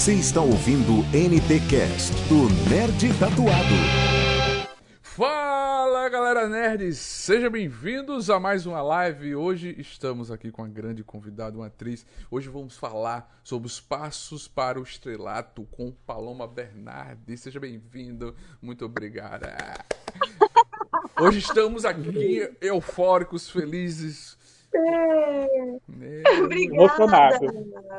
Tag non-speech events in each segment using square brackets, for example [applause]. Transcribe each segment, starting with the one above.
Você está ouvindo NT Cast do Nerd Tatuado. Fala galera nerds, sejam bem-vindos a mais uma live. Hoje estamos aqui com uma grande convidada, uma atriz. Hoje vamos falar sobre os passos para o estrelato com Paloma Bernardi. Seja bem-vindo, muito obrigada. Hoje estamos aqui eufóricos, felizes, é. Obrigada.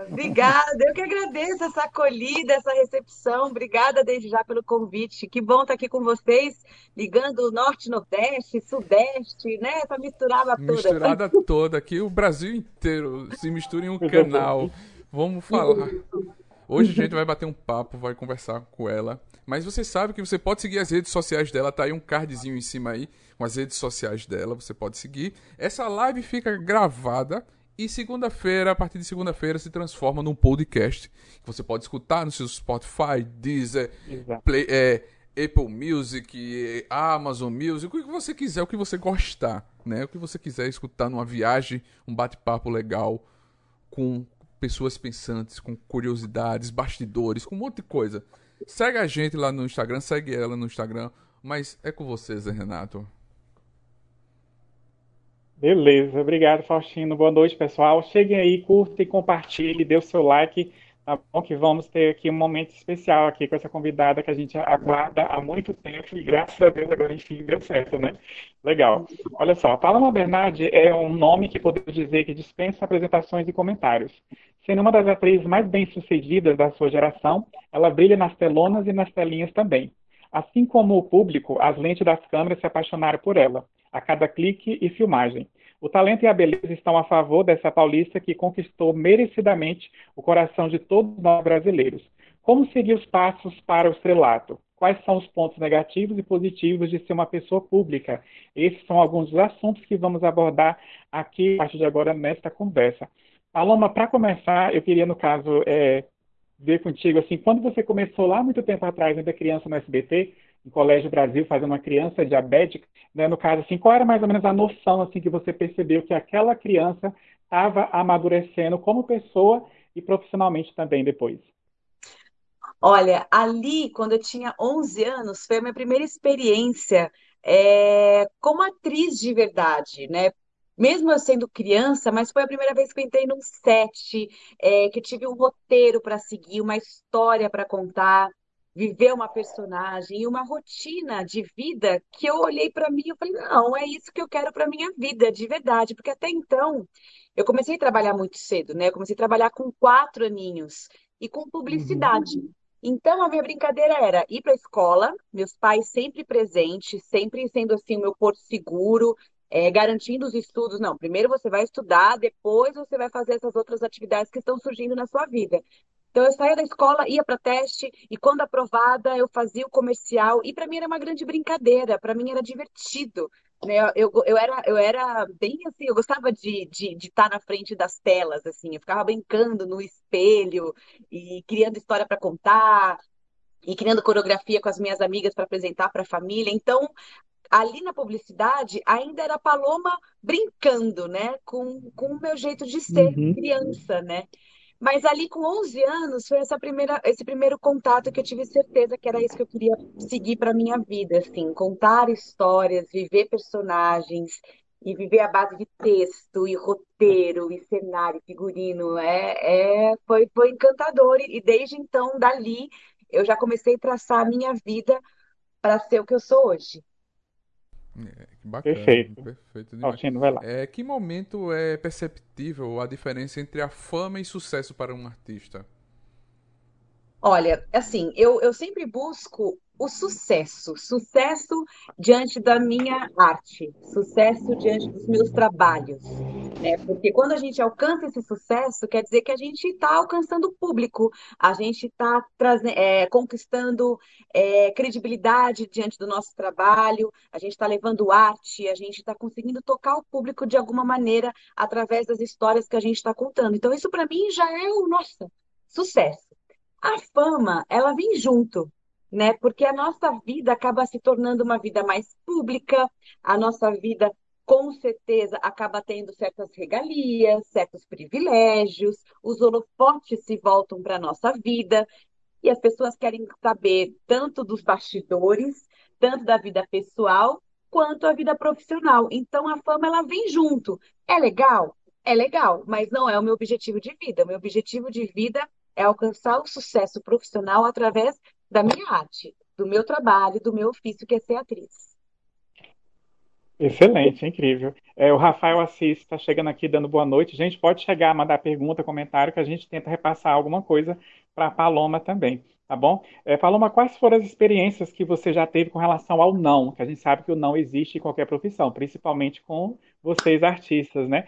Obrigada. Eu que agradeço essa acolhida, essa recepção. Obrigada desde já pelo convite. Que bom estar aqui com vocês, ligando o norte, nordeste, sudeste, né? Para misturar a toda. Misturada toda aqui, o Brasil inteiro se mistura em um canal. Vamos falar. Hoje a [laughs] gente vai bater um papo, vai conversar com ela. Mas você sabe que você pode seguir as redes sociais dela, tá aí um cardzinho em cima aí com as redes sociais dela, você pode seguir. Essa live fica gravada e segunda-feira, a partir de segunda-feira, se transforma num podcast que você pode escutar no seu Spotify, Deezer, Play, é, Apple Music, Amazon Music, o que você quiser, o que você gostar, né? O que você quiser escutar numa viagem, um bate-papo legal com pessoas pensantes, com curiosidades, bastidores, com um monte de coisa. Segue a gente lá no Instagram, segue ela no Instagram, mas é com vocês, Renato. Beleza, obrigado, Faustino. Boa noite, pessoal. Cheguem aí, curta e compartilhe, dê o seu like, tá bom? Que vamos ter aqui um momento especial aqui com essa convidada que a gente aguarda há muito tempo e graças a Deus agora enfim deu certo, né? Legal. Olha só, a Paloma Bernardi é um nome que podemos dizer que dispensa apresentações e comentários. Sendo uma das atrizes mais bem-sucedidas da sua geração, ela brilha nas telonas e nas telinhas também. Assim como o público, as lentes das câmeras se apaixonaram por ela a cada clique e filmagem. O talento e a beleza estão a favor dessa paulista que conquistou merecidamente o coração de todos nós brasileiros. Como seguir os passos para o estrelato? Quais são os pontos negativos e positivos de ser uma pessoa pública? Esses são alguns dos assuntos que vamos abordar aqui, a partir de agora, nesta conversa. Paloma, para começar, eu queria, no caso, é, ver contigo, assim, quando você começou lá muito tempo atrás, ainda criança no SBT, em Colégio Brasil, fazendo uma criança diabética, né, no caso, assim, qual era mais ou menos a noção, assim, que você percebeu que aquela criança estava amadurecendo como pessoa e profissionalmente também depois? Olha, ali, quando eu tinha 11 anos, foi a minha primeira experiência é, como atriz de verdade, né? Mesmo eu sendo criança, mas foi a primeira vez que eu entrei num set, é, que eu tive um roteiro para seguir, uma história para contar viver uma personagem e uma rotina de vida que eu olhei para mim e falei, não, é isso que eu quero para minha vida, de verdade, porque até então eu comecei a trabalhar muito cedo, né? Eu comecei a trabalhar com quatro aninhos e com publicidade. Uhum. Então a minha brincadeira era ir para a escola, meus pais sempre presentes, sempre sendo assim o meu porto seguro, é, garantindo os estudos. Não, primeiro você vai estudar, depois você vai fazer essas outras atividades que estão surgindo na sua vida. Então eu saía da escola, ia para teste e quando aprovada eu fazia o comercial e para mim era uma grande brincadeira, para mim era divertido. Né? Eu, eu, era, eu era bem assim, eu gostava de, de, de estar na frente das telas, assim, eu ficava brincando no espelho e criando história para contar e criando coreografia com as minhas amigas para apresentar para a família. Então, ali na publicidade ainda era Paloma brincando, né, com, com o meu jeito de ser uhum. criança, né? Mas ali com 11 anos foi essa primeira, esse primeiro contato que eu tive certeza que era isso que eu queria seguir para minha vida, assim, contar histórias, viver personagens e viver a base de texto e roteiro e cenário, figurino, é, é foi, foi encantador e desde então dali eu já comecei a traçar a minha vida para ser o que eu sou hoje. É, que bacana. Perfeito. Perfeito Altino, vai lá. É, que momento é perceptível a diferença entre a fama e sucesso para um artista? Olha, assim, eu, eu sempre busco o sucesso, sucesso diante da minha arte, sucesso diante dos meus trabalhos, né? Porque quando a gente alcança esse sucesso, quer dizer que a gente está alcançando o público, a gente está é, conquistando é, credibilidade diante do nosso trabalho, a gente está levando arte, a gente está conseguindo tocar o público de alguma maneira através das histórias que a gente está contando. Então, isso para mim já é o nosso sucesso. A fama, ela vem junto né? Porque a nossa vida acaba se tornando uma vida mais pública, a nossa vida com certeza acaba tendo certas regalias, certos privilégios, os holofotes se voltam para a nossa vida e as pessoas querem saber tanto dos bastidores, tanto da vida pessoal, quanto a vida profissional. Então a fama ela vem junto. É legal? É legal, mas não é o meu objetivo de vida. O meu objetivo de vida é alcançar o sucesso profissional através da minha arte, do meu trabalho, do meu ofício, que é ser atriz. Excelente, incrível. É, o Rafael Assis está chegando aqui dando boa noite. Gente, pode chegar, mandar pergunta, comentário, que a gente tenta repassar alguma coisa para a Paloma também, tá bom? É, Paloma, quais foram as experiências que você já teve com relação ao não? Que a gente sabe que o não existe em qualquer profissão, principalmente com vocês artistas, né?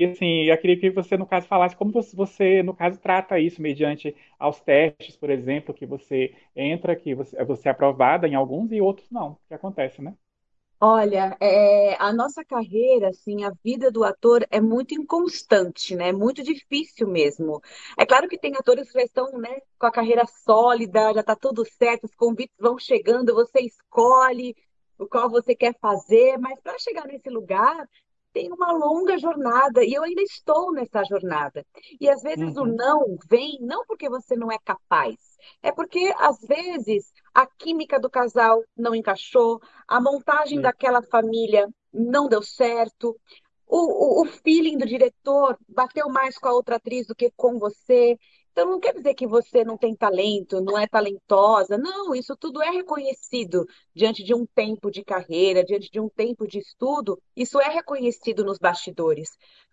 E assim, eu queria que você, no caso, falasse como você, no caso, trata isso mediante aos testes, por exemplo, que você entra, que você, você é aprovada em alguns e outros não, que acontece, né? Olha, é, a nossa carreira, assim, a vida do ator é muito inconstante, né? É muito difícil mesmo. É claro que tem atores que já estão, né, com a carreira sólida, já está tudo certo, os convites vão chegando, você escolhe o qual você quer fazer, mas para chegar nesse lugar, tem uma longa jornada e eu ainda estou nessa jornada. E às vezes uhum. o não vem não porque você não é capaz, é porque às vezes a química do casal não encaixou, a montagem daquela família não deu certo, o, o, o feeling do diretor bateu mais com a outra atriz do que com você. Então, não quer dizer que você não tem talento, não é talentosa. Não, isso tudo é reconhecido diante de um tempo de carreira, diante de um tempo de estudo. Isso é reconhecido nos bastidores.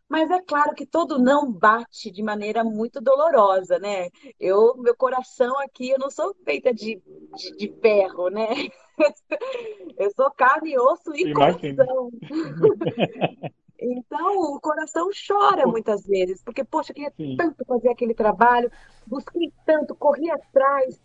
Mas é claro que todo não bate de maneira muito dolorosa, né? Eu, meu coração aqui, eu não sou feita de, de, de ferro, né? [laughs] Eu sou carne, osso e Imagina. coração. [laughs] Então, o coração chora muitas vezes, porque, poxa, eu queria Sim. tanto fazer aquele trabalho, busquei tanto, corri atrás,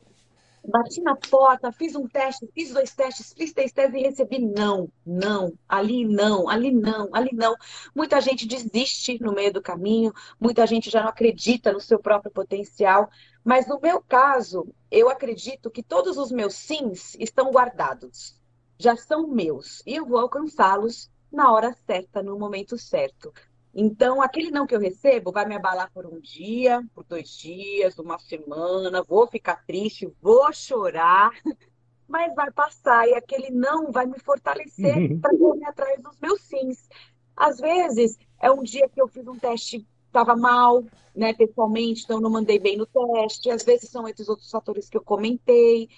bati na porta, fiz um teste, fiz dois testes, fiz três testes e recebi não, não, ali não, ali não, ali não. Muita gente desiste no meio do caminho, muita gente já não acredita no seu próprio potencial, mas no meu caso, eu acredito que todos os meus sims estão guardados, já são meus, e eu vou alcançá-los na hora certa, no momento certo. Então, aquele não que eu recebo vai me abalar por um dia, por dois dias, uma semana, vou ficar triste, vou chorar, [laughs] mas vai passar e aquele não vai me fortalecer uhum. para correr atrás dos meus sims. Às vezes, é um dia que eu fiz um teste, estava mal, né, pessoalmente, então não mandei bem no teste. Às vezes são esses outros fatores que eu comentei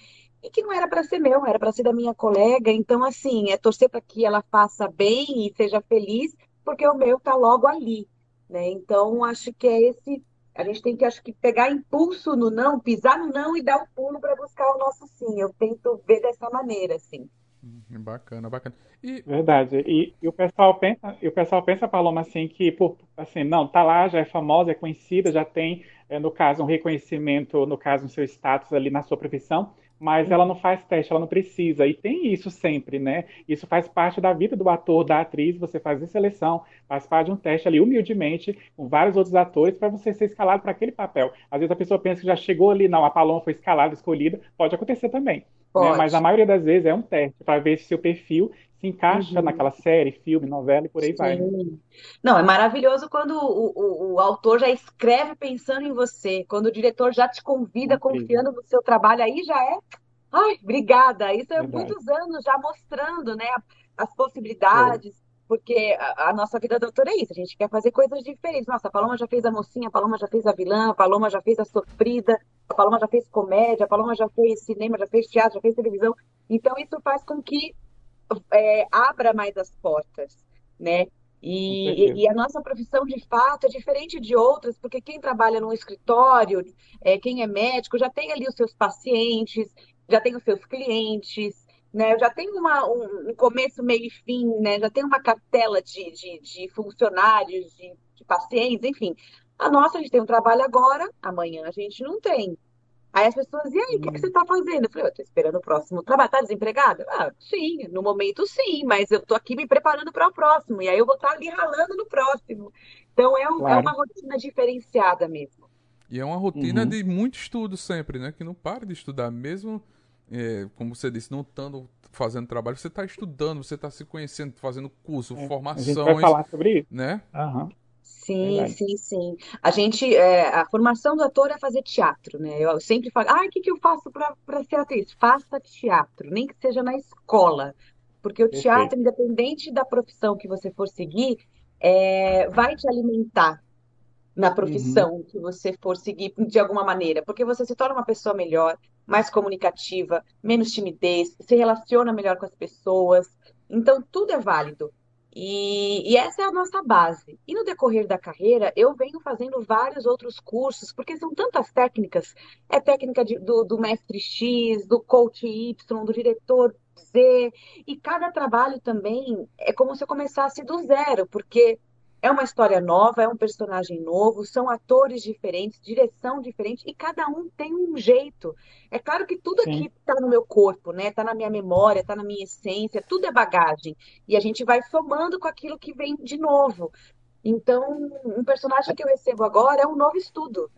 e que não era para ser meu, era para ser da minha colega. Então, assim, é torcer para que ela faça bem e seja feliz, porque o meu está logo ali, né? Então, acho que é esse. A gente tem que, acho que, pegar impulso no não, pisar no não e dar o um pulo para buscar o nosso sim. Eu tento ver dessa maneira, assim. Hum, bacana, bacana. E... Verdade. E, e, o pessoal pensa, e o pessoal pensa, Paloma, assim, que por, assim, não, tá lá, já é famosa, é conhecida, já tem, é, no caso, um reconhecimento, no caso, no seu status ali na sua profissão mas ela não faz teste, ela não precisa. E tem isso sempre, né? Isso faz parte da vida do ator, da atriz, você faz seleção, faz parte de um teste ali, humildemente, com vários outros atores, para você ser escalado para aquele papel. Às vezes a pessoa pensa que já chegou ali, não, a Paloma foi escalada, escolhida, pode acontecer também. Né? Mas a maioria das vezes é um teste para ver se seu perfil se encaixa uhum. naquela série, filme, novela e por aí Sim. vai. Não, é maravilhoso quando o, o, o, autor já escreve pensando em você, quando o diretor já te convida Incrível. confiando no seu trabalho, aí já é. Ai, obrigada! Isso é Verdade. muitos anos já mostrando né, as possibilidades. É. Porque a, a, nossa vida doutora é isso, a gente quer fazer coisas diferentes. Nossa, a Paloma já fez a mocinha, a Paloma já fez a vilã, a Paloma já fez a sofrida, a Paloma já fez comédia, a Paloma já fez cinema, já fez teatro, já fez televisão. Então, isso faz com que é, abra mais as portas, né? E, e, a nossa profissão, de fato, é diferente de outras, porque quem trabalha num escritório, é, quem é médico, já tem ali os seus pacientes, já tem os seus clientes, né? Já tem uma, um, um começo, meio e fim, né? Já tem uma cartela de, de, de funcionários, de, de pacientes, enfim. A nossa, a gente tem um trabalho agora, amanhã a gente não tem. Aí as pessoas, e aí, o que, que, você está fazendo? Eu falei, eu estou esperando o próximo trabalho. Está desempregada? Ah, sim, no momento sim, mas eu estou aqui me preparando para o próximo. E aí eu vou estar tá ali ralando no próximo. Então é, um, é claro. é, uma rotina diferenciada mesmo. E é uma rotina uhum. de muito estudo sempre, né? Que não para de estudar, mesmo é, como você disse, não estando fazendo trabalho, você está estudando, você está se conhecendo, fazendo curso, É, formações. A gente vai falar sobre isso. Né? Aham. Sim, Verdade. sim, sim. A gente, é, a formação do ator é fazer teatro, né? Eu sempre falo, ah, o que que eu faço para para ser atriz? Faça teatro, nem que seja na escola, porque o teatro, Perfeito. independente da profissão que você for seguir, é, vai te alimentar na Uhum. profissão que você for seguir de alguma maneira, porque você se torna uma pessoa melhor, mais comunicativa, menos timidez, se relaciona melhor com as pessoas. Então, tudo é válido. E, e essa é a nossa base. E no decorrer da carreira, eu venho fazendo vários outros cursos, porque são tantas técnicas. É técnica de- do, do mestre X, do coach Y, do diretor Z, e cada trabalho também é como se eu começasse do zero, porque é uma história nova, é um personagem novo, são atores diferentes, direção diferente, e cada um tem um jeito. É claro que tudo aqui Sim. está no meu corpo, né? Está na minha memória, está na minha essência, tudo é bagagem. E a gente vai somando com aquilo que vem de novo. Então, um personagem que eu recebo agora é um novo estudo.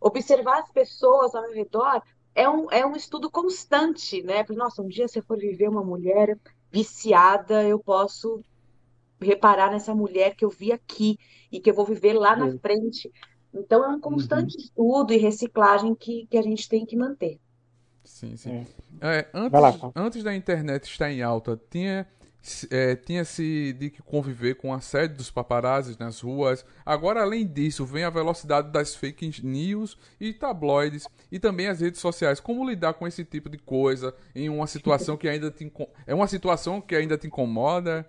Observar as pessoas ao meu redor é um, é um estudo constante, né? Porque, nossa, um dia se eu for viver uma mulher viciada, eu posso reparar nessa mulher que eu vi aqui e que eu vou viver lá na Isso. frente. Então, é um Uhum. constante estudo e reciclagem que, que a gente tem que manter. Sim, sim. É. É, Vai lá, antes, antes da internet estar em alta, tinha, é, tinha-se de que conviver com a sede dos paparazzis nas ruas. Agora, além disso, vem a velocidade das fake news e tabloides e também as redes sociais. Como lidar com esse tipo de coisa em uma situação que ainda te, é uma situação que ainda te incomoda?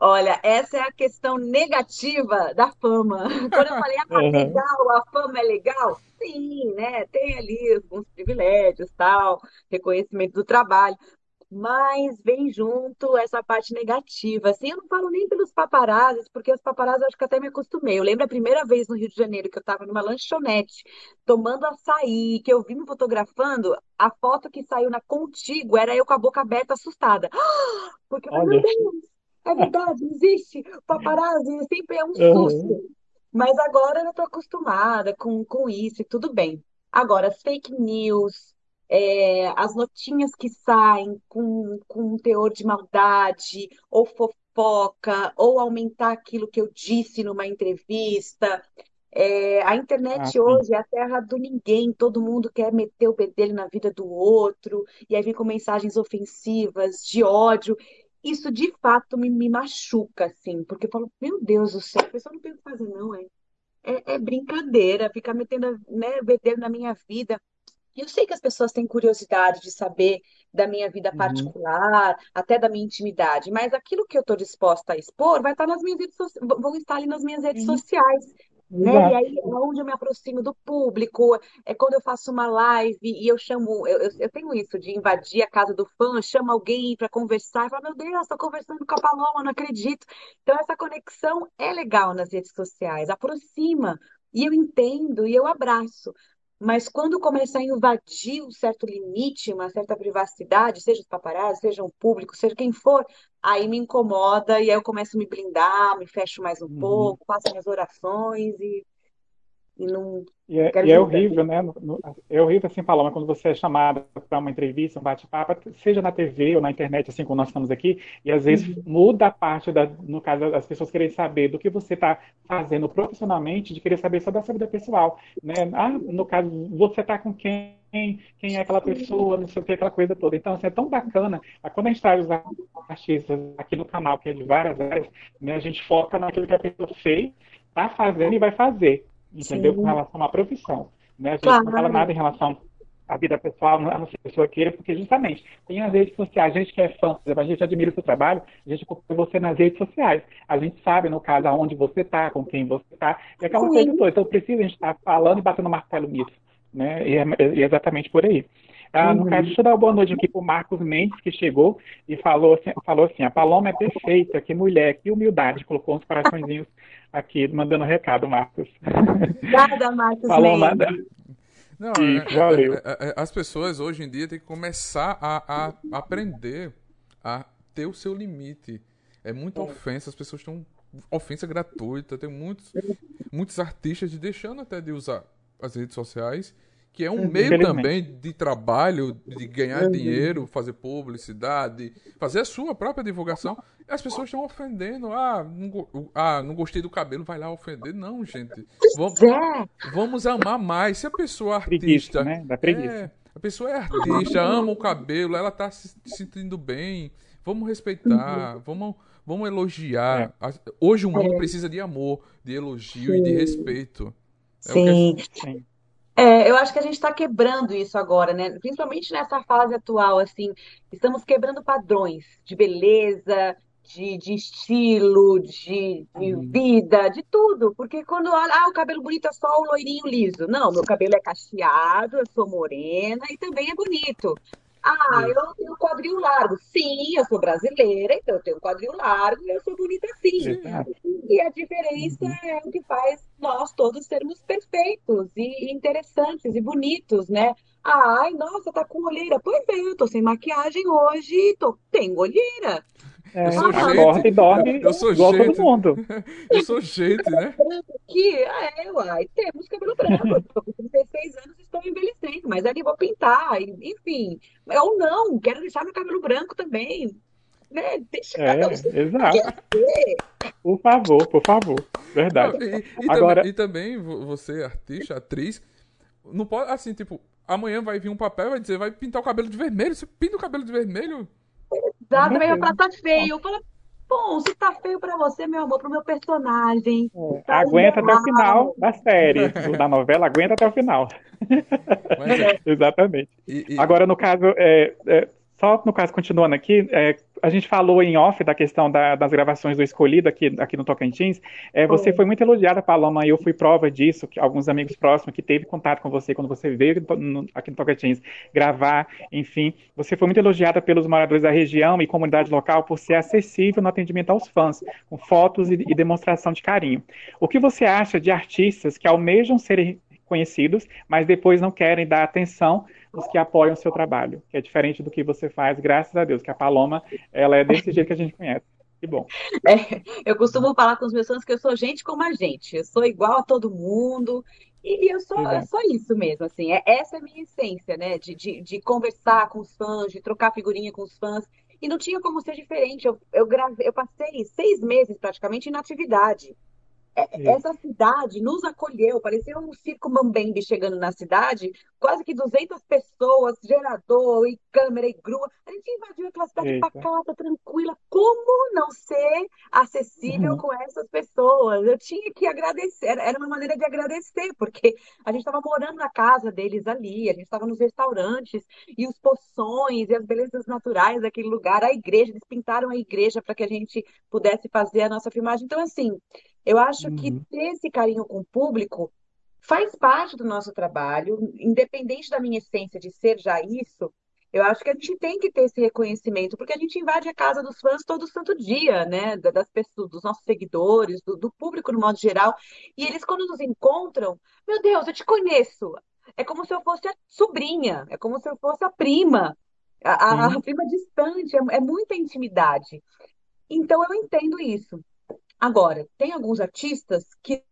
Olha, essa é a questão negativa da fama. [laughs] Quando eu falei, ah, Uhum. legal, a fama é legal, sim, né? Tem ali alguns privilégios, tal, reconhecimento do trabalho, mas vem junto essa parte negativa. Assim, eu não falo nem pelos paparazzis, porque os paparazzis eu acho que até me acostumei. Eu lembro a primeira vez no Rio de Janeiro que eu estava numa lanchonete, tomando açaí, que eu vi me fotografando, a foto que saiu na Contigo era eu com a boca aberta, assustada. [gasps] Porque eu falei, meu. Deus, é verdade, existe paparazzi, sempre é um Uhum. susto. Mas agora eu tô acostumada com, com isso e tudo bem. Agora, as fake news, é, as notinhas que saem com, com um teor de maldade, ou fofoca, ou aumentar aquilo que eu disse numa entrevista. É, a Ah, internet sim. hoje é a terra do ninguém, todo mundo quer meter o bedelho na vida do outro, e aí vem com mensagens ofensivas, de ódio. Isso de fato me, me machuca, assim, porque eu falo, meu Deus do céu, a pessoa não tem o que fazer, não, é, é, é brincadeira, ficar metendo, né, bedelho na minha vida. E eu sei que as pessoas têm curiosidade de saber da minha vida Uhum. particular, até da minha intimidade, mas aquilo que eu estou disposta a expor vai estar nas minhas redes sociais, vão estar ali nas minhas redes Sim. sociais né? E aí é onde eu me aproximo do público, é quando eu faço uma live e eu chamo, eu, eu, eu tenho isso de invadir a casa do fã, chamo alguém para conversar e falo, meu Deus, estou conversando com a Paloma, não acredito. Então essa conexão é legal nas redes sociais, aproxima, e eu entendo e eu abraço. Mas quando começar a invadir um certo limite, uma certa privacidade, seja os paparazzi, seja o público, seja quem for, aí me incomoda e aí eu começo a me blindar, me fecho mais um Uhum. pouco, faço minhas orações e, e não E é, e é horrível, né? No- no- É horrível, assim, Paloma, quando você é chamada para uma entrevista, um bate-papo, seja na TV ou na internet, assim como nós estamos aqui, e às vezes Uhum. muda a parte, da, no caso, as pessoas querem saber do que você está fazendo profissionalmente, de querer saber sobre a sua vida pessoal, né? Ah, no caso, você está com quem? Quem é aquela pessoa? Não sei o que, aquela coisa toda. Então, assim, é tão bacana. Quando a gente traz os artistas aqui no canal, que é de várias áreas, né? A gente foca naquilo que a pessoa fez, está fazendo e vai fazer entendeu? Com Sim, relação à profissão, né? A gente não fala claro. nada em relação à vida pessoal, a não ser a pessoa queira, porque justamente tem as redes sociais, a gente que é fã, por exemplo, a gente admira o seu trabalho, a gente acompanha você nas redes sociais, a gente sabe, no caso, aonde você está, com quem você está, e aquela coisa Sim. toda. Então precisa a gente estar falando e batendo martelo nisso, né? E é, e é exatamente por aí. Ah, no caso, Uhum. deixa eu dar uma boa noite aqui para o Marcos Mendes, que chegou e falou assim, falou assim, a Paloma é perfeita, que mulher, que humildade, colocou uns coraçõezinhos aqui, mandando recado, Marcos. Obrigada, Marcos Paloma, Mendes. Não, é- valeu. é- é- é- as pessoas hoje em dia têm que começar a, a aprender a ter o seu limite. É muita ofensa, as pessoas estão. Ofensa gratuita, tem muitos, muitos artistas deixando até de usar as redes sociais que é um meio também de trabalho, de ganhar uhum. dinheiro, fazer publicidade, fazer a sua própria divulgação. As pessoas estão ofendendo. Ah não, ah, não gostei do cabelo, vai lá ofender. Não, gente. Vamos, é. vamos amar mais. Se a pessoa é artista. Preguiça, né? Preguiça. É, a pessoa é artista, ama o cabelo, ela tá se sentindo bem. Vamos respeitar, uhum. vamos, vamos elogiar. É. Hoje o mundo é. precisa de amor, de elogio Sim. e de respeito. É Sim. Sim. É, eu acho que a gente está quebrando isso agora, né? Principalmente nessa fase atual, assim, estamos quebrando padrões de beleza, de, de estilo, de, de uhum. vida, de tudo. Porque quando olha, ah, o cabelo bonito é só o loirinho liso. Não, meu cabelo é cacheado, eu sou morena e também é bonito. Ah, eu tenho quadril largo. Sim, eu sou brasileira, então eu tenho quadril largo e eu sou bonita assim. E a diferença uhum. é o que faz nós todos sermos perfeitos e interessantes e bonitos, né? Ai, nossa, tá com olheira. Pois é, eu tô sem maquiagem hoje, tô, tenho olheira. É, eu sou gente. Acorda e dorme eu sou igual gente. todo mundo. [laughs] eu sou gente, né? Aqui, é, uai, temos cabelo branco. Eu tô com 36 anos, estou envelhecendo, mas ali vou pintar, enfim. Ou não, quero deixar meu cabelo branco também. Né? Deixa é, exato. Por favor, por favor. Verdade. E, e, Agora... também, e também você, artista, atriz, não pode, assim, tipo, amanhã vai vir um papel e vai dizer, vai pintar o cabelo de vermelho. Você pinta o cabelo de vermelho? Exato, também falar, tá feio. Eu falo, bom, se tá feio pra você, meu amor, pro meu personagem. É, tá aguenta até o final da série, da novela, aguenta até o final. É. [laughs] Exatamente. E, e... Agora, no caso, é, é, só no caso, continuando aqui, é, a gente falou em off da questão da, das gravações do Escolhido aqui, aqui no Tocantins. É, você foi muito elogiada, Paloma, e eu fui prova disso, que alguns amigos próximos que teve contato com você quando você veio no, aqui no Tocantins gravar, enfim. Você foi muito elogiada pelos moradores da região e comunidade local por ser acessível no atendimento aos fãs, com fotos e, e demonstração de carinho. O que você acha de artistas que almejam serem conhecidos, mas depois não querem dar atenção os que apoiam o seu trabalho, que é diferente do que você faz, graças a Deus, que a Paloma, ela é desse jeito que a gente conhece. Que bom. É, eu costumo falar com os meus fãs que eu sou gente como a gente, eu sou igual a todo mundo, e eu sou, eu sou isso mesmo, assim, é, essa é a minha essência, né, de, de, de, conversar com os fãs, de trocar figurinha com os fãs, e não tinha como ser diferente, eu, eu, gravei, eu passei seis meses praticamente em atividade, é, essa cidade nos acolheu, parecia um circo mambembe chegando na cidade, quase que 200 pessoas, gerador e câmera e grua. A gente invadiu aquela cidade Eita. pacata, tranquila. Como não ser acessível uhum. com essas pessoas? Eu tinha que agradecer, era uma maneira de agradecer, porque a gente estava morando na casa deles ali, a gente estava nos restaurantes, e os poções e as belezas naturais daquele lugar, a igreja, eles pintaram a igreja para que a gente pudesse fazer a nossa filmagem. Então, assim, eu acho uhum. que ter esse carinho com o público faz parte do nosso trabalho, independente da minha essência de ser já isso. Eu acho que a gente tem que ter esse reconhecimento, porque a gente invade a casa dos fãs todo santo dia, né? Das pessoas, dos nossos seguidores, do, do público no modo geral. E eles, quando nos encontram, meu Deus, eu te conheço. É como se eu fosse a sobrinha, é como se eu fosse a prima, a, a prima distante, é, é muita intimidade. Então eu entendo isso. Agora, tem alguns artistas que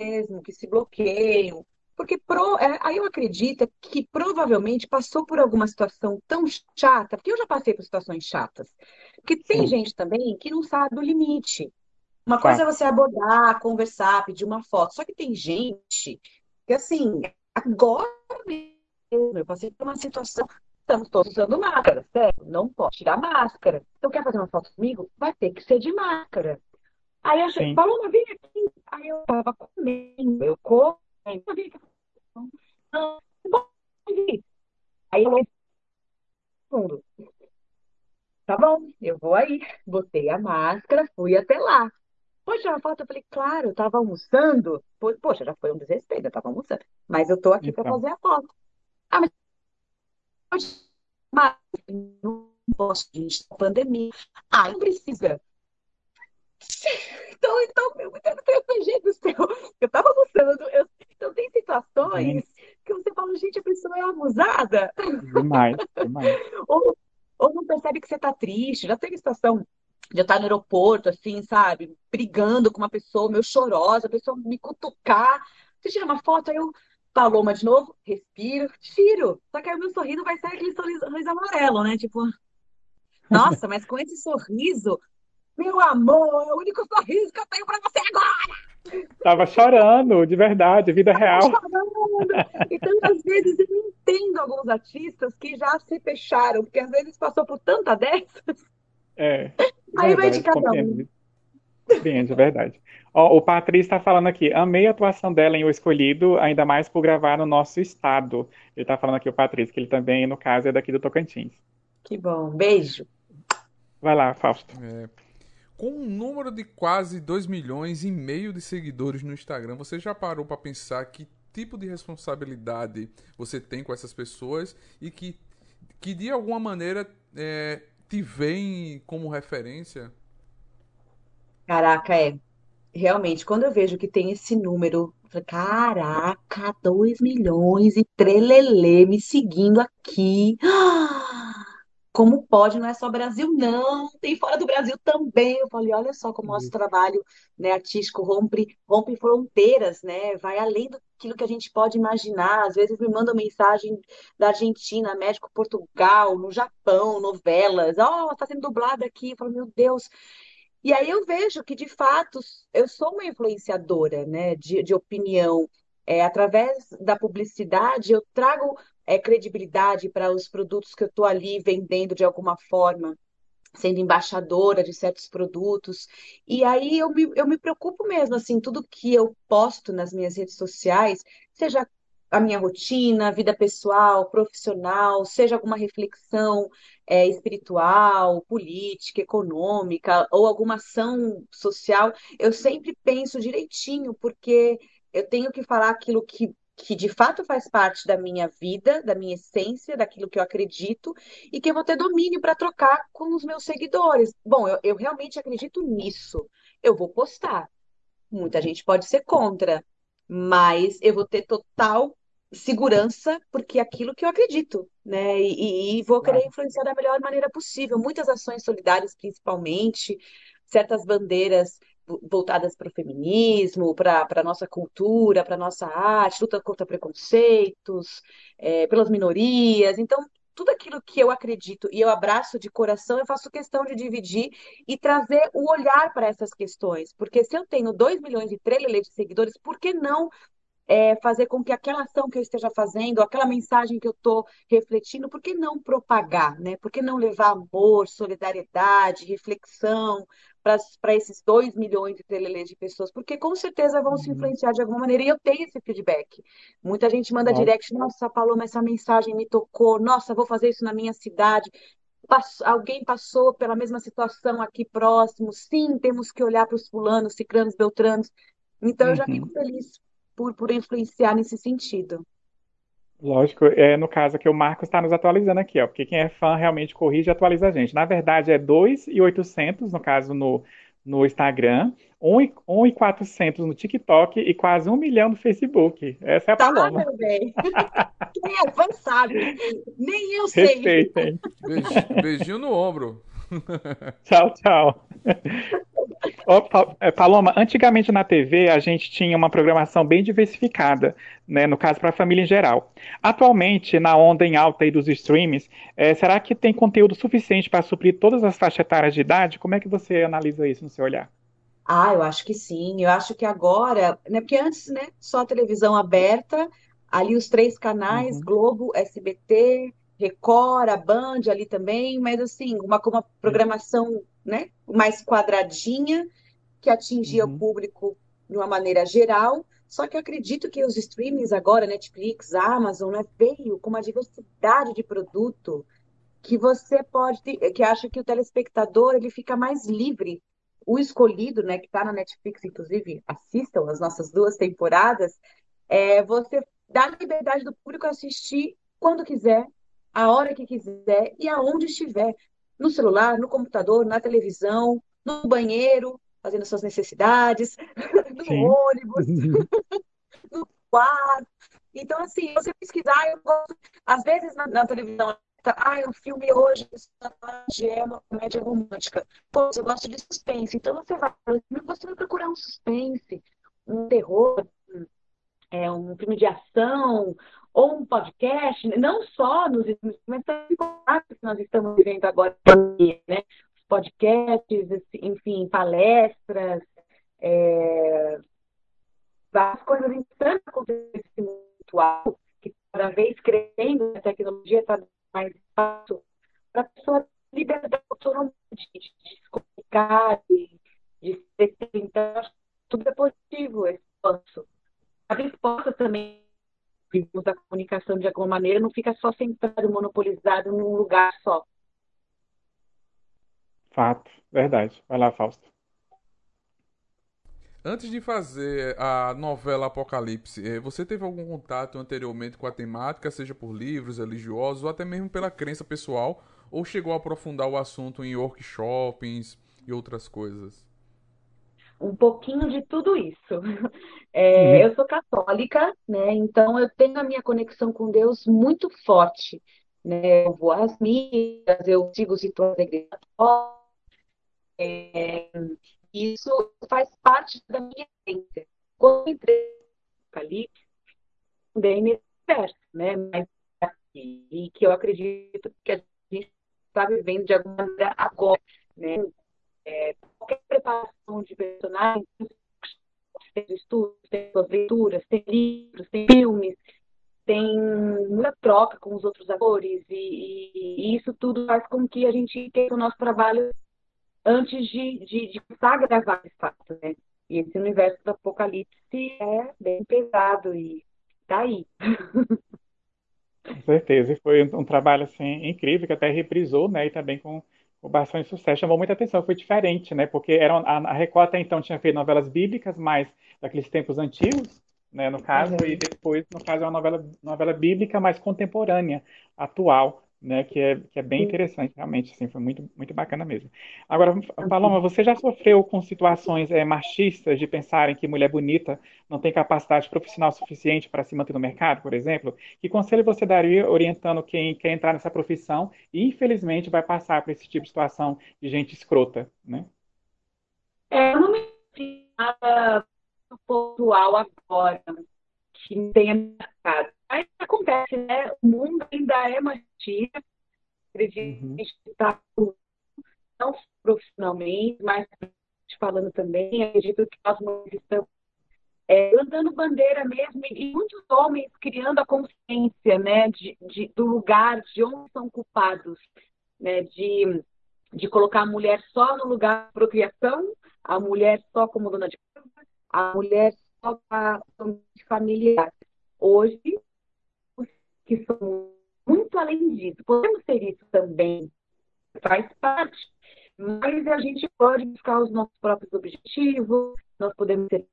mesmo que se bloqueiam, porque pro, é, aí eu acredito que provavelmente passou por alguma situação tão chata, porque eu já passei por situações chatas, que tem Sim. gente também que não sabe o limite. Uma tá. coisa é você abordar, conversar, pedir uma foto, só que tem gente que assim, agora mesmo, eu passei por uma situação estamos todos usando máscara, certo? Não pode tirar máscara. Então, quer fazer uma foto comigo? Vai ter que ser de máscara. Aí eu falei, Paloma, vem aqui. Aí eu tava comendo, eu aqui. Não, Aí eu fundo. Tá bom, eu vou aí. Botei a máscara, fui até lá. Poxa, a foto, eu falei, claro, eu tava almoçando. Poxa, já foi um desrespeito, eu tava almoçando. Mas eu tô aqui então. para fazer a foto. Ah, mas, mas não posso, gente, pandemia. Ah, não precisa. [laughs] Então, então, eu não tenho jeito do. Eu tava gostando. Eu, então, tem situações uhum. que você fala, gente, a pessoa é abusada. Demais, demais. [laughs] ou, ou não percebe que você tá triste. Já teve situação de eu estar no aeroporto, assim, sabe? Brigando com uma pessoa, meio chorosa, a pessoa me cutucar. Você tira uma foto, aí eu... Paloma de novo, respiro, tiro. Só que aí o meu sorriso vai sair aquele sorriso amarelo, né? Tipo, [laughs] nossa, mas com esse sorriso, meu amor, é o único sorriso que eu tenho pra você agora! Tava chorando, de verdade, vida real. Chorando. Então, às [laughs] vezes, eu entendo alguns artistas que já se fecharam, porque às vezes passou por tanta dessas. É. Aí vai de cada um. Compreende, é verdade. Ó, o Patrício está falando aqui, amei a atuação dela em O Escolhido, ainda mais por gravar no nosso estado. Ele está falando aqui, o Patrício, que ele também, no caso, é daqui do Tocantins. Que bom, beijo. Vai lá, Fausto. É, com um número de quase 2 milhões e meio de seguidores no Instagram, você já parou para pensar que tipo de responsabilidade você tem com essas pessoas e que, que de alguma maneira é, te veem como referência? Caraca, é. Realmente, quando eu vejo que tem esse número, eu falo, caraca, 2 milhões e trelelê me seguindo aqui. Como pode? Não é só Brasil, não. Tem fora do Brasil também. Eu falei, olha só como o nosso trabalho, né, artístico rompe, rompe fronteiras, né? Vai além daquilo que a gente pode imaginar. Às vezes me mandam mensagem da Argentina, México, Portugal, no Japão, novelas. Ó, oh, tá sendo dublado aqui. Eu falo, meu Deus. E aí eu vejo que, de fato, eu sou uma influenciadora, né, de, de opinião. É, através da publicidade, eu trago é, credibilidade para os produtos que eu estou ali vendendo de alguma forma, sendo embaixadora de certos produtos. E aí eu me, eu me preocupo mesmo, assim, tudo que eu posto nas minhas redes sociais, seja a minha rotina, vida pessoal, profissional, seja alguma reflexão é, espiritual, política, econômica ou alguma ação social, eu sempre penso direitinho, porque eu tenho que falar aquilo que, que de fato faz parte da minha vida, da minha essência, daquilo que eu acredito e que eu vou ter domínio para trocar com os meus seguidores. Bom, eu, eu realmente acredito nisso. Eu vou postar. Muita gente pode ser contra, mas eu vou ter total segurança, porque é aquilo que eu acredito, né? E, e vou querer influenciar da melhor maneira possível. Muitas ações solidárias, principalmente, certas bandeiras voltadas para o feminismo, para a nossa cultura, para a nossa arte, luta contra preconceitos, é, pelas minorias. Então, tudo aquilo que eu acredito e eu abraço de coração, eu faço questão de dividir e trazer o olhar para essas questões. Porque se eu tenho 2 milhões e 3 de seguidores, por que não é, fazer com que aquela ação que eu esteja fazendo, aquela mensagem que eu estou refletindo, por que não propagar, né? Por que não levar amor, solidariedade, reflexão para esses 2 milhões de telelês de pessoas? Porque com certeza vão uhum. se influenciar de alguma maneira e eu tenho esse feedback. Muita gente manda nossa. direct, nossa, Paloma, essa mensagem me tocou, nossa, vou fazer isso na minha cidade. Passou, alguém passou pela mesma situação aqui próximo, sim, temos que olhar para os fulanos, cicranos, beltranos. Então, uhum. eu já fico uhum. feliz por, por influenciar nesse sentido. Lógico, é no caso que o Marcos está nos atualizando aqui, ó, porque quem é fã realmente corrige e atualiza a gente. Na verdade, é 2,800, no caso, no, no Instagram, 1,400 no TikTok e quase um milhão no Facebook. Essa é a tá, Paloma. meu bem. [laughs] Quem é fã sabe. Nem eu sei. Respeitem. beijinho no ombro. [laughs] tchau, tchau. É, Paloma, antigamente na TV a gente tinha uma programação bem diversificada, né, no caso para a família em geral. Atualmente, na onda em alta aí dos streams, é, será que tem conteúdo suficiente para suprir todas as faixas etárias de idade? Como é que você analisa isso no seu olhar? Ah, eu acho que sim. Eu acho que agora, né, porque antes, né, só televisão aberta, ali os três canais, uhum. Globo, SBT, Record, a Band ali também, mas assim, uma, uma programação né, mais quadradinha, que atingia uhum. o público de uma maneira geral. Só que eu acredito que os streamings agora, Netflix, Amazon, né, veio com uma diversidade de produto que você pode, que acha que o telespectador ele fica mais livre. O escolhido, né, que está na Netflix, inclusive, assistam as nossas duas temporadas, é, você dá liberdade do público assistir quando quiser, a hora que quiser e aonde estiver no celular, no computador, na televisão, no banheiro, fazendo suas necessidades, [laughs] no Sim. ônibus, [laughs] [laughs] no quarto. Então, assim, você pesquisar, eu gosto, às vezes na, na televisão, ah, o filme hoje é uma comédia romântica. Pô, eu gosto de suspense. Então você vai, você vai procurar um suspense, um terror, é, um filme de ação ou um podcast, não só nos mas também que nós estamos vivendo agora, né? Podcasts, enfim, palestras, é, várias coisas interessantes acontecendo atual, que cada vez crescendo, a tecnologia está mais fácil para a pessoa liberdade autonomia de, de, se comunicar, de, de se então, tudo é positivo esse passo. A resposta também da comunicação de alguma maneira não fica só centrado, monopolizado num lugar só. Fato, verdade. Vai lá, Fausto. Antes de fazer a novela Apocalipse, eh, você teve algum contato anteriormente com a temática, seja por livros religiosos ou até mesmo pela crença pessoal, ou chegou a aprofundar o assunto em workshops e outras coisas? Um pouquinho de tudo isso. [laughs] É, uhum. Eu sou católica, né? Então eu tenho a minha conexão com Deus muito forte. Né? Eu vou às missas, eu sigo os rituais da igreja é, isso faz parte da minha essência. Quando eu entrei Apocalipse, também nesse verso, né? Mas e que eu acredito que a gente está vivendo de alguma maneira agora, né? É, qualquer preparação de personagens, tem estudos, tem suas leituras, tem livros, tem filmes, tem muita troca com os outros atores e, e, e isso tudo faz com que a gente tenha o nosso trabalho antes de, de, de começar a gravar de fato, né? E esse universo do apocalipse é bem pesado e tá aí. [laughs] Com certeza, e foi um, um, trabalho assim incrível que até reprisou, né? E também com, com bastante sucesso, chamou muita atenção, foi diferente, né? Porque era, a, a Record até então tinha feito novelas bíblicas, mas daqueles tempos antigos, né? No caso, uhum. e depois, no caso, é uma novela, novela bíblica mais contemporânea, atual né? Que é, que é bem interessante, realmente, assim, foi muito, muito bacana mesmo. Agora, Paloma, você já sofreu com situações é, machistas de pensarem que mulher bonita não tem capacidade profissional suficiente para se manter no mercado, por exemplo? Que conselho você daria orientando quem quer entrar nessa profissão e, infelizmente, vai passar por esse tipo de situação de gente escrota, né? É, eu não me nada pontual agora que tenha mercado. Aí acontece, né? O mundo ainda é machista, acredito uhum. que está não profissionalmente, mas falando também, acredito que nós estamos é, andando bandeira mesmo, e muitos homens criando a consciência né, de, de, do lugar de onde são culpados, né, de, de colocar a mulher só no lugar de procriação, a mulher só como dona de casa, a mulher só para familiar. Hoje, que somos muito além disso, podemos ser isso também, faz parte, mas a gente pode buscar os nossos próprios objetivos, nós podemos ser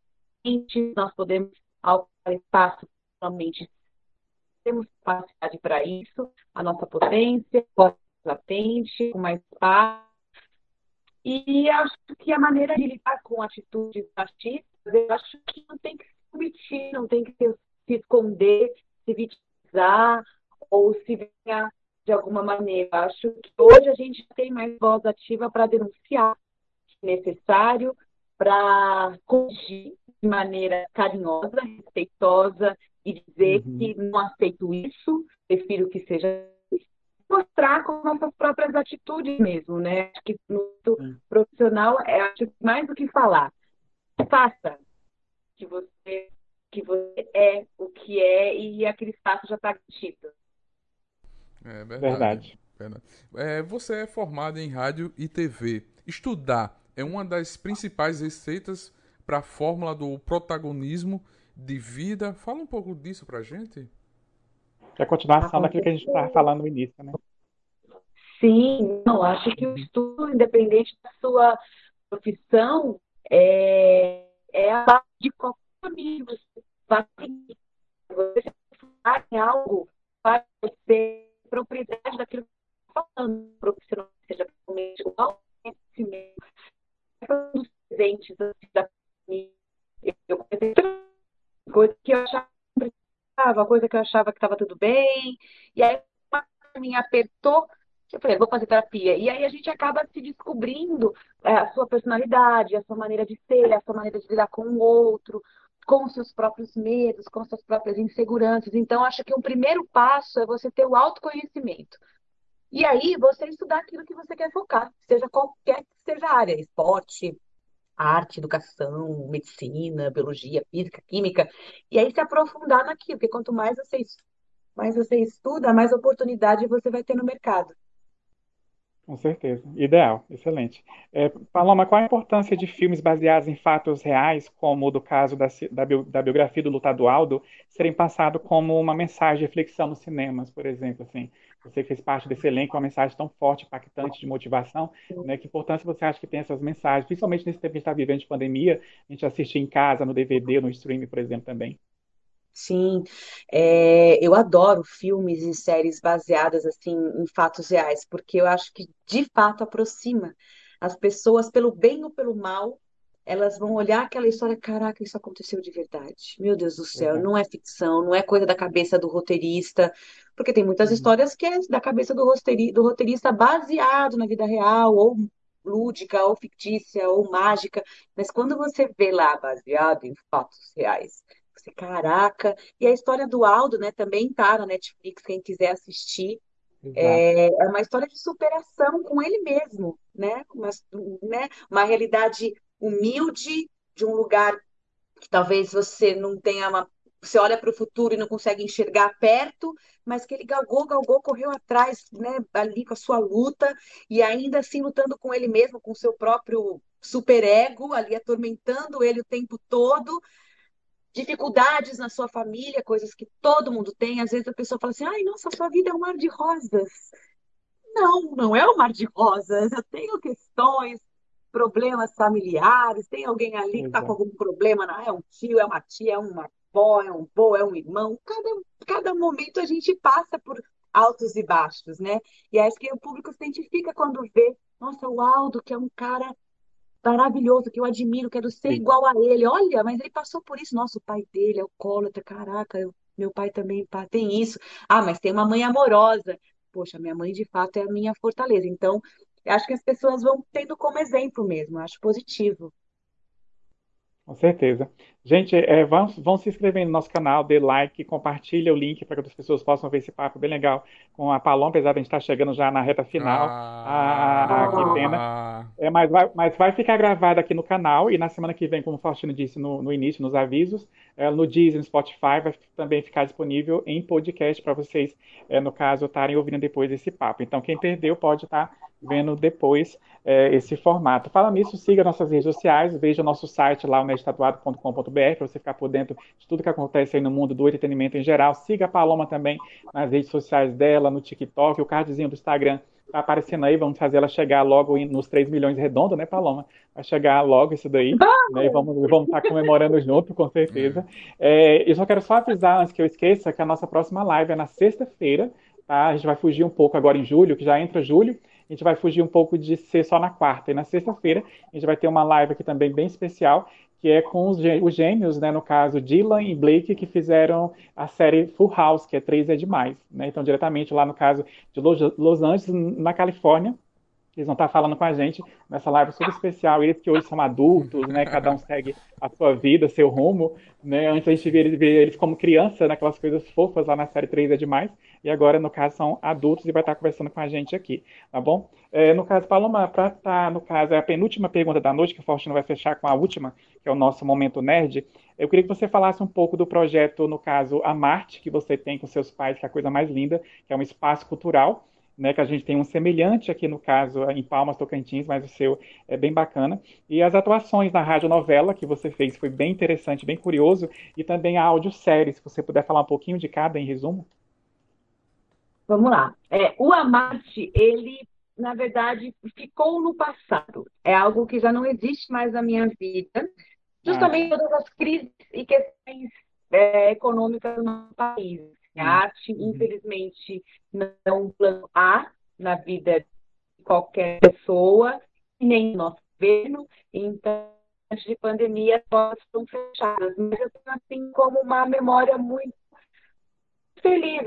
clientes, nós podemos alcançar espaço realmente temos capacidade para isso, a nossa potência, pode latente, com mais espaço. E acho que a maneira de lidar com atitudes machistas, eu acho que não tem que se omitir, não tem que se esconder, se vitimizar ou se venha de alguma maneira. Acho que hoje a gente tem mais voz ativa para denunciar, se necessário, para corrigir de maneira carinhosa, respeitosa e dizer uhum. que não aceito isso, prefiro que seja mostrar com nossas próprias atitudes mesmo, né? Acho que no uhum. profissional é acho mais do que falar. Faça que você que você é o que é e aquele espaço já está garantido. É verdade. verdade. É, você é formado em rádio e TV. Estudar é uma das principais receitas para a fórmula do protagonismo de vida. Fala um pouco disso para a gente. É a continuação daquilo que a gente estava falando no início, né? Sim, não, acho que o estudo, independente da sua profissão, é, é a base de qualquer caminho. Você. Você faz em algo, faz você propriedade daquilo que está falando, profissional, seja realmente o autoconhecimento, dos presentes da família. Eu comecei coisa que eu achava que precisava, coisa que eu achava que estava tudo bem, e aí me apertou, eu falei, vou fazer terapia. E aí a gente acaba se descobrindo é, a sua personalidade, a sua maneira de ser, a sua maneira de lidar com o outro, com seus próprios medos, com suas próprias inseguranças. Então, acho que o primeiro passo é você ter o autoconhecimento. E aí, você estudar aquilo que você quer focar, seja qualquer que seja a área, esporte, arte, educação, medicina, biologia, física, química, e aí se aprofundar naquilo, porque quanto mais você, mais você estuda, mais oportunidade você vai ter no mercado. Com certeza. Ideal. Excelente. É, Paloma, qual a importância de filmes baseados em fatos reais, como o do caso da, da, da biografia do lutado Aldo, serem passados como uma mensagem de reflexão nos cinemas, por exemplo? Assim, você fez parte desse elenco, uma mensagem tão forte, impactante de motivação, né? Que importância você acha que tem essas mensagens, principalmente nesse tempo que a gente está vivendo de pandemia, a gente assistir em casa, no DVD, no streaming, por exemplo, também? Sim, é, eu adoro filmes e séries baseadas assim em fatos reais, porque eu acho que de fato aproxima as pessoas pelo bem ou pelo mal, elas vão olhar aquela história, caraca, isso aconteceu de verdade. Meu Deus do céu, Uhum. não é ficção, não é coisa da cabeça do roteirista, porque tem muitas Uhum. histórias que é da cabeça do roteiri- do roteirista baseado na vida real, ou lúdica, ou fictícia, ou mágica, mas quando você vê lá baseado em fatos reais você, caraca. E a história do Aldo, né, também tá na Netflix, quem quiser assistir. É, é uma história de superação com ele mesmo, né? Uma, né? Uma realidade humilde de um lugar que talvez você não tenha uma. Você olha para o futuro e não consegue enxergar perto, mas que ele galgou, galgou, correu atrás, né, ali com a sua luta, e ainda assim lutando com ele mesmo, com o seu próprio superego, ali atormentando ele o tempo todo, dificuldades na sua família, coisas que todo mundo tem. Às vezes a pessoa fala assim: ai, nossa, sua vida é um mar de rosas. Não, não é um mar de rosas. Eu tenho questões, problemas familiares, tem alguém ali que está com algum problema, não é um tio, é uma tia, é uma avó, é um vô, é um irmão. Cada, cada momento a gente passa por altos e baixos, né? E acho que o público se identifica quando vê, nossa, o Aldo, que é um cara maravilhoso, que eu admiro, quero ser Sim. igual a ele. Olha, mas ele passou por isso. Nossa, o pai dele é alcoólatra, caraca, eu- meu pai também pá, tem isso. Ah, mas tem uma mãe amorosa. Poxa, minha mãe de fato é a minha fortaleza. Então, acho que as pessoas vão tendo como exemplo mesmo, acho positivo. Com certeza. Gente, é, vão, vão se inscrever no nosso canal, dê like, compartilha o link para que outras pessoas possam ver esse papo bem legal com a Paloma, apesar de a gente estar chegando já na reta final, a, a, a Quintena. Ah, É, mas, vai, mas vai ficar gravado aqui no canal e na semana que vem, como o Faustino disse no, no início, nos avisos, é, no Deezer, no Spotify, vai também ficar disponível em podcast para vocês, é, no caso, estarem ouvindo depois esse papo. Então, quem perdeu pode estar vendo depois é, esse formato. Falando nisso, siga nossas redes sociais, veja nosso site lá, o meditatuado.com.br, para você ficar por dentro de tudo que acontece aí no mundo do entretenimento em geral. Siga a Paloma também nas redes sociais dela, no TikTok, o cardzinho do Instagram tá aparecendo aí, vamos fazer ela chegar logo nos 3 milhões redondo, né, Paloma? Vai chegar logo isso daí, né? E vamos vamos estar comemorando junto, com certeza. É, eu só quero só avisar, antes que eu esqueça, que a nossa próxima live é na sexta-feira, tá? A gente vai fugir um pouco agora em julho, que já entra julho, a gente vai fugir um pouco de ser só na quarta. E na sexta-feira a gente vai ter uma live aqui também bem especial, que é com os, os gêmeos, né, no caso Dylan e Blake, que fizeram a série Full House, que é Três é Demais. Né? Então, diretamente lá no caso de Los Angeles, na Califórnia, eles vão estar falando com a gente nessa live super especial. Eles que hoje são adultos, né? Cada um segue a sua vida, seu rumo, né? Antes a gente via eles, via eles como criança, naquelas né? coisas fofas lá na série 3 é demais. E agora, no caso, são adultos e vai estar conversando com a gente aqui, tá bom? É, no caso, Paloma, para estar, tá, no caso, é a penúltima pergunta da noite, que o Faustino vai fechar com a última, que é o nosso Momento Nerd. Eu queria que você falasse um pouco do projeto, no caso, a Marte, que você tem com seus pais, que é a coisa mais linda, que é um espaço cultural né, que a gente tem um semelhante aqui no caso em Palmas Tocantins, mas o seu é bem bacana. E as atuações na radionovela que você fez foi bem interessante, bem curioso, e também a audiosérie, se você puder falar um pouquinho de cada em resumo. Vamos lá. É, o Amarte, ele, na verdade, ficou no passado. É algo que já não existe mais na minha vida. Justamente ah. todas as crises e questões é, econômicas do nosso país. Arte, uhum. infelizmente, não é um plano A na vida de qualquer pessoa, nem do nosso governo. Então, antes de pandemia, as portas estão fechadas. Mas eu tenho, assim, como uma memória muito feliz.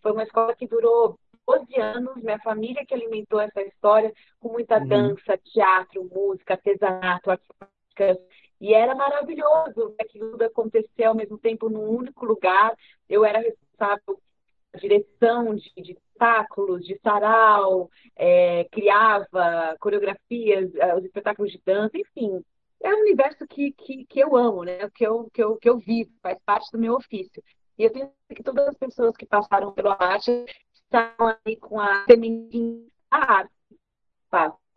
Foi uma escola que durou 12 anos, minha família que alimentou essa história com muita uhum. dança, teatro, música, artesanato, artes E era maravilhoso que tudo acontecia ao mesmo tempo num único lugar. Eu era responsável pela direção de, de espetáculos, de sarau, é, criava coreografias, é, os espetáculos de dança, enfim. É um universo que, que, que eu amo, né? que, eu, que, eu, que eu vivo, faz parte do meu ofício. E eu tenho que todas as pessoas que passaram pela arte estavam aí com a sementinha da arte,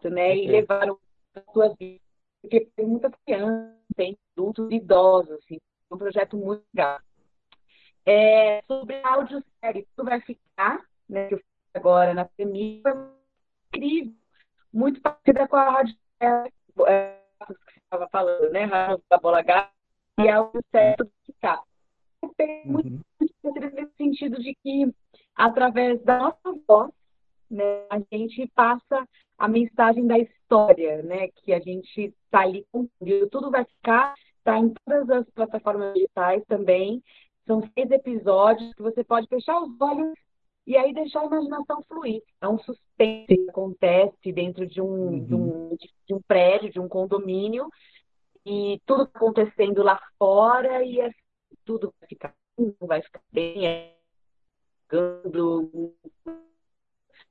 né? E levaram a sua vida. Porque tem muita criança, tem adultos idosos, assim. É um projeto muito legal. É, sobre a audiosérie, tudo vai ficar, né? Que eu fiz agora na pandemia, foi incrível, muito parecida com a rádio é, que você estava falando, né? Rádio da Bola Gata e a audiosérie tudo ficar. Muito, uhum. muito nesse sentido de que, através da nossa voz, né, a gente passa a mensagem da história, né? Que a gente está ali cumprindo. Tudo vai ficar, está em todas as plataformas digitais também. São seis episódios que você pode fechar os olhos e aí deixar a imaginação fluir. É um suspense que acontece dentro de um, uhum. de, um de, um prédio, de um condomínio, e tudo acontecendo lá fora, e é, tudo vai ficar, vai ficar bem. É,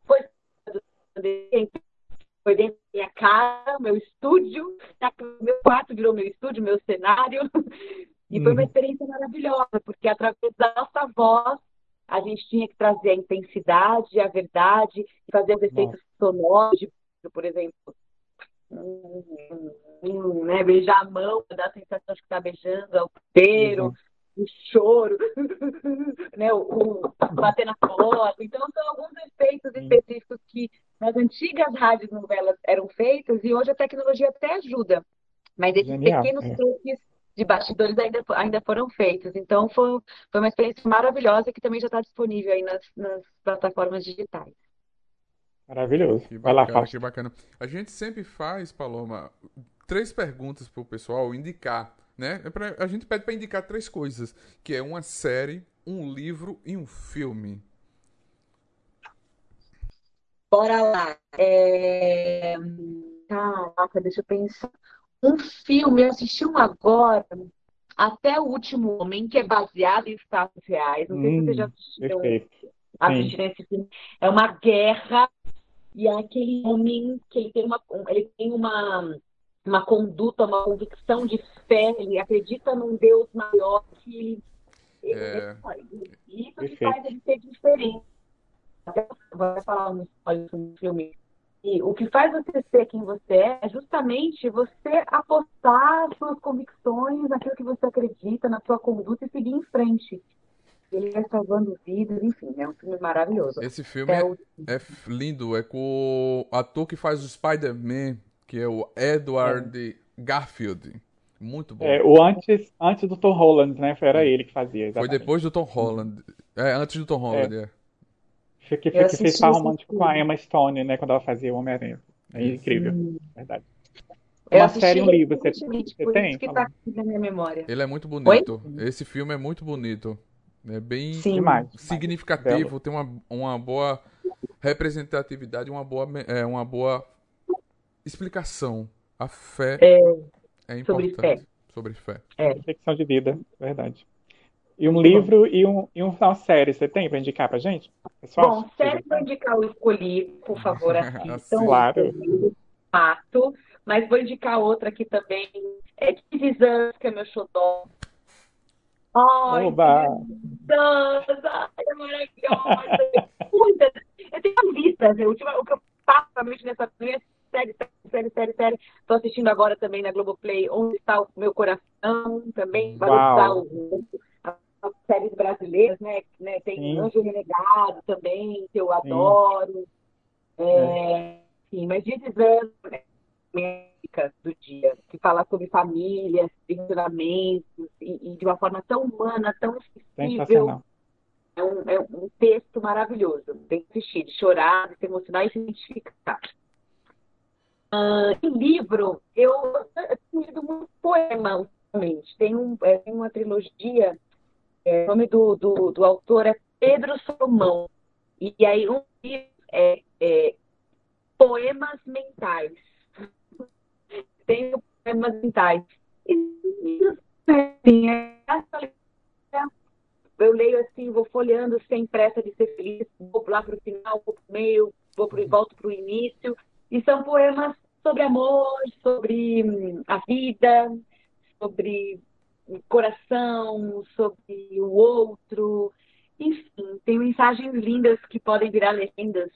foi foi dentro da minha casa, meu estúdio, meu quarto virou meu estúdio, meu cenário. E foi uma uhum. experiência maravilhosa, porque através da nossa voz, a gente tinha que trazer a intensidade, a verdade, fazer os efeitos sonoros, de, por exemplo, né, beijar a mão, dar a sensação de que está beijando, o inteiro, uhum. o choro, [laughs] né, o, o, bater na porta. Então, são alguns efeitos específicos que nas antigas rádios novelas eram feitos e hoje a tecnologia até ajuda. Mas esses Genial, pequenos é. truques de bastidores ainda, ainda foram feitos. Então, foi, foi uma experiência maravilhosa que também já está disponível aí nas, nas plataformas digitais. Maravilhoso. Que bacana, Vai lá, que bacana. A gente sempre faz, Paloma, três perguntas para o pessoal indicar, né? É pra, a gente pede para indicar três coisas, que é uma série, um livro e um filme. Bora lá. É... Caraca, deixa eu pensar. Um filme, eu assisti um agora, Até o Último Homem, que é baseado em fatos reais. Não sei hum, se vocês já assistiram, assistiram esse filme. É uma guerra e é aquele homem que ele tem uma, ele tem uma, uma conduta, uma convicção de fé, ele acredita num Deus maior que ele, é... isso que faz ele ser diferente. Até vou falar um spoiler do filme e o que faz você ser quem você é é justamente você apostar suas convicções naquilo que você acredita, na sua conduta e seguir em frente. Ele vai salvando vidas, enfim, é um filme maravilhoso. Esse filme é, é, é lindo, é com o ator que faz o Spider-Man, que é o Edward é. Garfield. Muito bom. É, o antes, antes do Tom Holland, né? Era ele que fazia. Exatamente. Foi depois do Tom Holland. É, antes do Tom Holland, é. Que, que, que fez par romântico com a Emma Stone, né? Quando ela fazia o Homem-Aranha. É incrível, Sim. verdade. É uma série, um livro, você, você tem? Que tá na minha memória. Ele é muito bonito. Oi? Esse filme é muito bonito. É bem Sim. significativo, tem uma, uma boa representatividade, uma boa, é, uma boa explicação. A fé é, é importante. Sobre fé. Sobre fé. É. Reflexão de vida, verdade. E um livro e, um, e uma série, você tem para indicar para gente? Pessoal, Bom, série para indicar eu escolhi, por favor, [laughs] assistam. claro. Fato, mas vou indicar outra aqui também. É This que é meu xodó. Ai, Oba! Dança, é maravilhosa. [laughs] Muitas. Eu tenho uma lista, né? o que eu faço realmente nessa série, série, série, série, série. Estou assistindo agora também na Globoplay, Onde Está o Meu Coração, também. Vai usar o séries brasileiras, né? né? Tem sim. Anjo Renegado também, que eu adoro. É, é. Sim, mas This is do dia, que fala sobre famílias, relacionamentos, e, e, de uma forma tão humana, tão sensível. É um, é um texto maravilhoso. Tem que assistir, de chorar, de se emocionar e se identificar. Uh, em livro, eu, eu tenho lido muito poema ultimamente. Tem, um, é, tem uma trilogia é, o nome do, do, do, autor é Pedro Salomão. E, aí um livro é, é Poemas Mentais. [laughs] Tem poemas mentais. assim, é, eu leio assim, vou folheando sem pressa de ser feliz, vou lá para o final, vou para o meio, vou pro, volto para o início. E são poemas sobre amor, sobre hum, a vida, sobre coração, sobre o outro. Enfim, tem mensagens lindas que podem virar legendas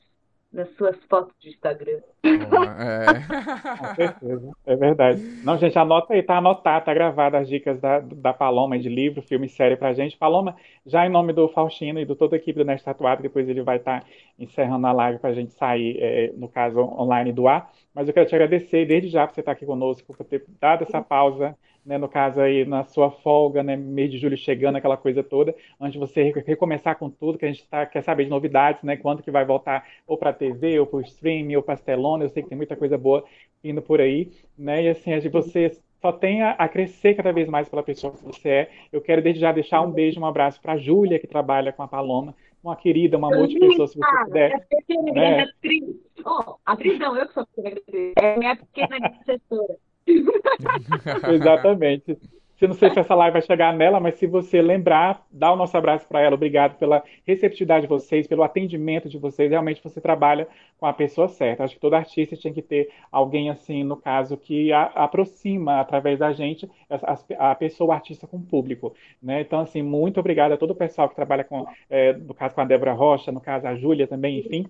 nas suas fotos de Instagram. É. [laughs] Com certeza, é verdade. Não, gente, anota aí, tá anotado, tá gravado as dicas da, da Paloma de livro, filme e série pra gente. Paloma, já em nome do Faustino e de toda a equipe do Neste Tatuado, depois ele vai estar tá encerrando a live pra gente sair, é, no caso, online do ar. Mas eu quero te agradecer desde já por você estar aqui conosco, por ter dado essa pausa né, no caso aí na sua folga, né, mês de julho chegando, aquela coisa toda, antes de você recomeçar com tudo, que a gente tá, quer saber de novidades, né, quando que vai voltar ou para TV, ou para o streaming, ou para as telonas, eu sei que tem muita coisa boa indo por aí, né, e assim, a de você só tem a, a, crescer cada vez mais pela pessoa que você é. Eu quero desde já deixar um beijo, um abraço para a Júlia, que trabalha com a Paloma, uma querida, uma amor de pessoa, se você puder. É né? atriz. Oh, atriz não, eu que sou pequena É minha pequena assessora. [laughs] Exatamente. Eu não sei se essa live vai chegar nela, mas se você lembrar, dá o nosso abraço para ela. Obrigado pela receptividade de vocês, pelo atendimento de vocês. Realmente você trabalha com a pessoa certa. Acho que todo artista tinha que ter alguém assim, no caso, que a, aproxima através da gente a, a, pessoa, o artista com o público. Né? Então, assim, muito obrigado a todo o pessoal que trabalha com, é, no caso, com a Débora Rocha, no caso, a Júlia também, enfim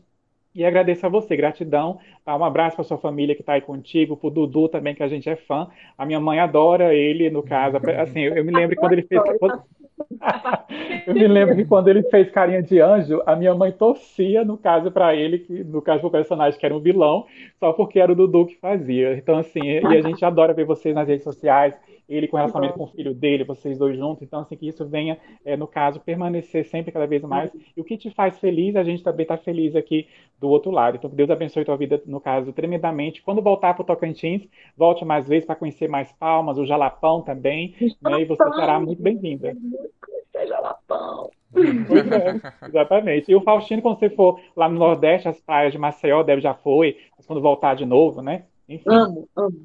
e agradeço a você, gratidão. Tá? Um abraço para sua família que está aí contigo, para o Dudu também, que a gente é fã. A minha mãe adora ele, no caso. [laughs] Assim, eu, eu me lembro quando ele fez. [laughs] eu me lembro que quando ele fez Carinha de Anjo, a minha mãe torcia, no caso, para ele, que, no caso, o personagem que era um vilão, só porque era o Dudu que fazia. Então, assim, e a [laughs] gente adora ver vocês nas redes sociais ele com relacionamento com o filho dele, vocês dois juntos. Então, assim, que isso venha, é, no caso, permanecer sempre cada vez mais. E o que te faz feliz, a gente também está feliz aqui do outro lado. Então, que Deus abençoe tua vida, no caso, tremendamente. Quando voltar para o Tocantins, volte mais vezes para conhecer mais Palmas, o Jalapão também, né, e você será muito bem-vinda. Jalapão. É, [laughs] exatamente. E o Faustino, quando você for lá no Nordeste, as praias de Maceió, deve já foi, mas quando voltar de novo, né? Enfim. Amo, amo.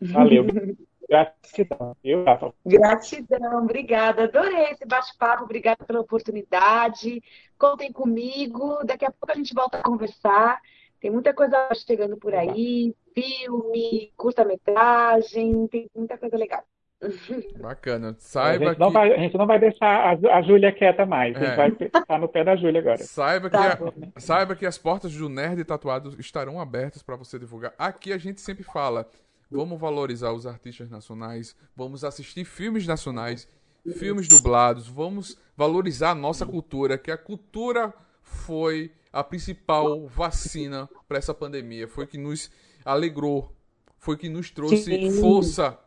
Valeu. [laughs] Gratidão. Eu, Gratidão, obrigada. Adorei esse bate-papo, obrigada pela oportunidade. Contem comigo. Daqui a pouco a gente volta a conversar. Tem muita coisa chegando por aí, filme, curta-metragem, tem muita coisa legal. [laughs] Bacana. Saiba a gente, que... vai, a gente não vai deixar a, a Júlia quieta mais. É. A gente é. vai estar no pé da Júlia agora. Saiba, tá que a, saiba que as portas do Nerd Tatuado estarão abertas para você divulgar. Aqui a gente sempre fala Vamos valorizar os artistas nacionais, vamos assistir filmes nacionais, filmes dublados, vamos valorizar a nossa cultura, que a cultura foi a principal vacina para essa pandemia, foi que nos alegrou, foi que nos trouxe Sim. força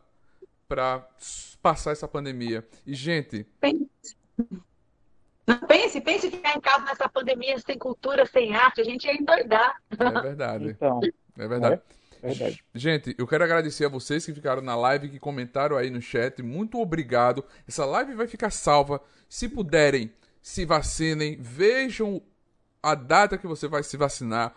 para passar essa pandemia. E gente, pense. Pense, pense ficar em casa nessa pandemia sem cultura, sem arte, a gente ia endoidar. É verdade. Então, é verdade. É. Verdade. Gente, eu quero agradecer a vocês que ficaram na live, que comentaram aí no chat. Muito obrigado. Essa live vai ficar salva. Se puderem, se vacinem. Vejam a data que você vai se vacinar.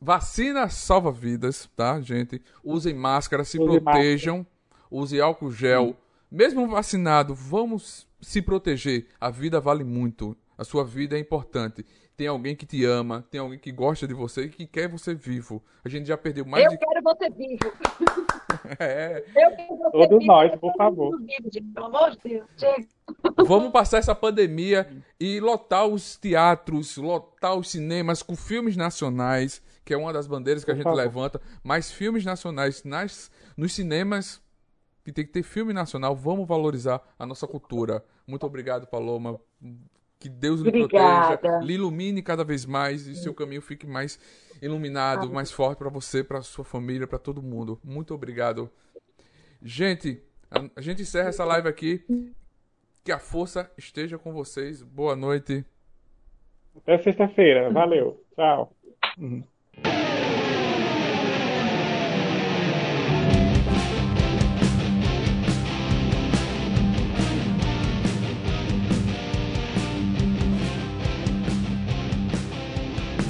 Vacina salva vidas, tá, gente? Usem máscara, se Use protejam. Máscara. Use álcool gel. Sim. Mesmo vacinado, vamos se proteger. A vida vale muito. A sua vida é importante tem alguém que te ama, tem alguém que gosta de você e que quer você vivo. A gente já perdeu mais Eu de... quero você vivo. [laughs] É. Eu quero você Todos vivo. nós, por favor. pelo amor de Deus, Vamos passar essa pandemia e lotar os teatros, lotar os cinemas com filmes nacionais, que é uma das bandeiras que a gente favor. levanta, mas filmes nacionais nas, nos cinemas que tem que ter filme nacional, vamos valorizar a nossa cultura. Muito obrigado, Paloma. Que Deus lhe Obrigada. proteja, lhe ilumine cada vez mais e seu caminho fique mais iluminado, Amém. mais forte para você, para sua família, para todo mundo. Muito obrigado. Gente, a, a, gente encerra essa live aqui. Que a força esteja com vocês. Boa noite. Até sexta-feira. Valeu. Tchau.